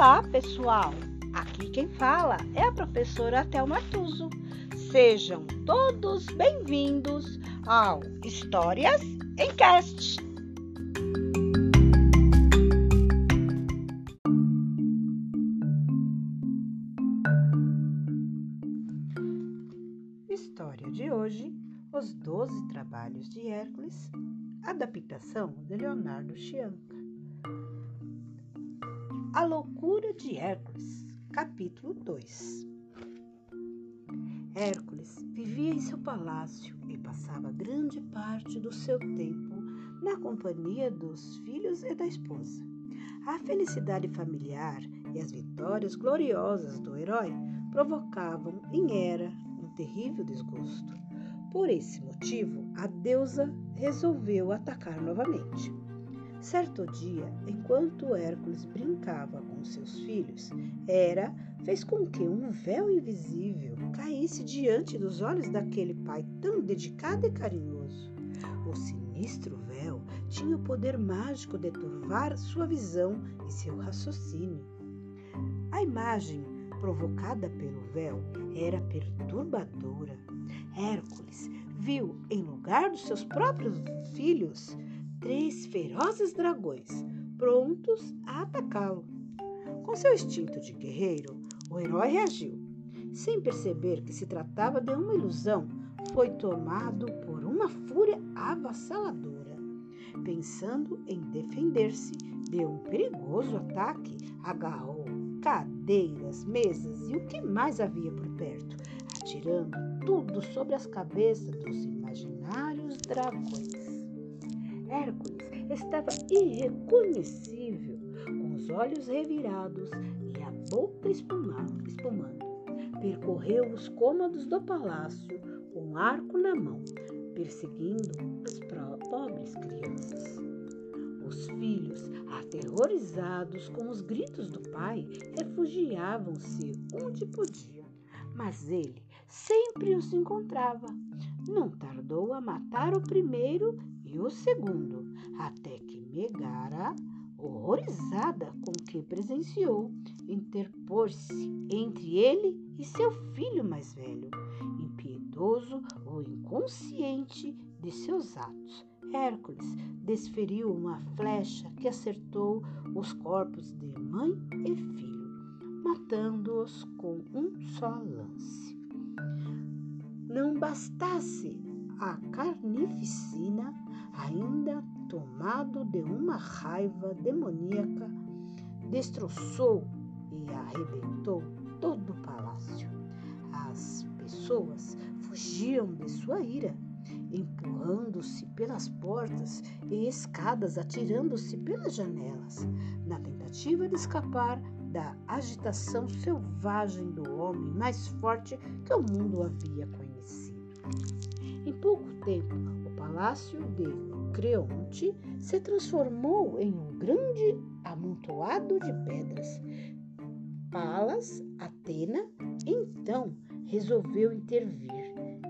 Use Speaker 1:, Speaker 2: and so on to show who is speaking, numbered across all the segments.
Speaker 1: Olá, pessoal! Aqui quem fala é a professora Thelma Tuso. Sejam todos bem-vindos ao Histórias em Cast. História de hoje: Os Doze Trabalhos de Hércules, adaptação de Leonardo Chianca. A loucura de Hércules, capítulo 2. Hércules vivia em seu palácio e passava grande parte do seu tempo na companhia dos filhos e da esposa. A felicidade familiar e as vitórias gloriosas do herói provocavam em Hera um terrível desgosto. Por esse motivo, a deusa resolveu atacar novamente. Certo dia, enquanto Hércules brincava com seus filhos, Hera fez com que um véu invisível caísse diante dos olhos daquele pai tão dedicado e carinhoso. O sinistro véu tinha o poder mágico de turvar sua visão e seu raciocínio. A imagem provocada pelo véu era perturbadora. Hércules viu, em lugar dos seus próprios filhos, três ferozes dragões, prontos a atacá-lo. Com seu instinto de guerreiro, o herói reagiu. Sem perceber que se tratava de uma ilusão, foi tomado por uma fúria avassaladora. Pensando em defender-se de um perigoso ataque, agarrou cadeiras, mesas e o que mais havia por perto, atirando tudo sobre as cabeças dos imaginários dragões. Hércules estava irreconhecível, com os olhos revirados e a boca espumando. Percorreu os cômodos do palácio com um arco na mão, perseguindo as pobres crianças. Os filhos, aterrorizados com os gritos do pai, refugiavam-se onde podiam. Mas ele sempre os encontrava. Não tardou a matar o primeiro e o segundo, até que Megara, horrorizada com o que presenciou, interpôs-se entre ele e seu filho mais velho, impiedoso ou inconsciente de seus atos. Hércules desferiu uma flecha que acertou os corpos de mãe e filho, matando-os com um só lance. Não bastasse a carnificina, ainda tomado de uma raiva demoníaca, destroçou e arrebentou todo o palácio. As pessoas fugiam de sua ira, empurrando-se pelas portas e escadas, atirando-se pelas janelas, na tentativa de escapar da agitação selvagem do homem mais forte que o mundo havia conhecido. Em pouco tempo, o palácio de Creonte se transformou em um grande amontoado de pedras. Palas, Atena, então resolveu intervir,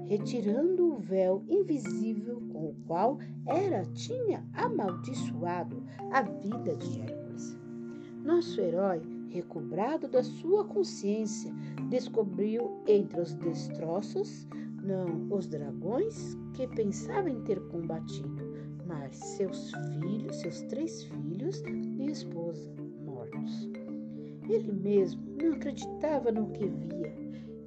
Speaker 1: retirando o véu invisível com o qual Hera tinha amaldiçoado a vida de Hércules. Nosso herói, recobrado da sua consciência, descobriu entre os destroços não os dragões que pensava em ter combatido, mas seus filhos, seus três filhos e esposa mortos. Ele mesmo não acreditava no que via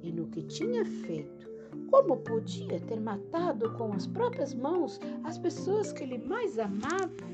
Speaker 1: e no que tinha feito. Como podia ter matado com as próprias mãos as pessoas que ele mais amava?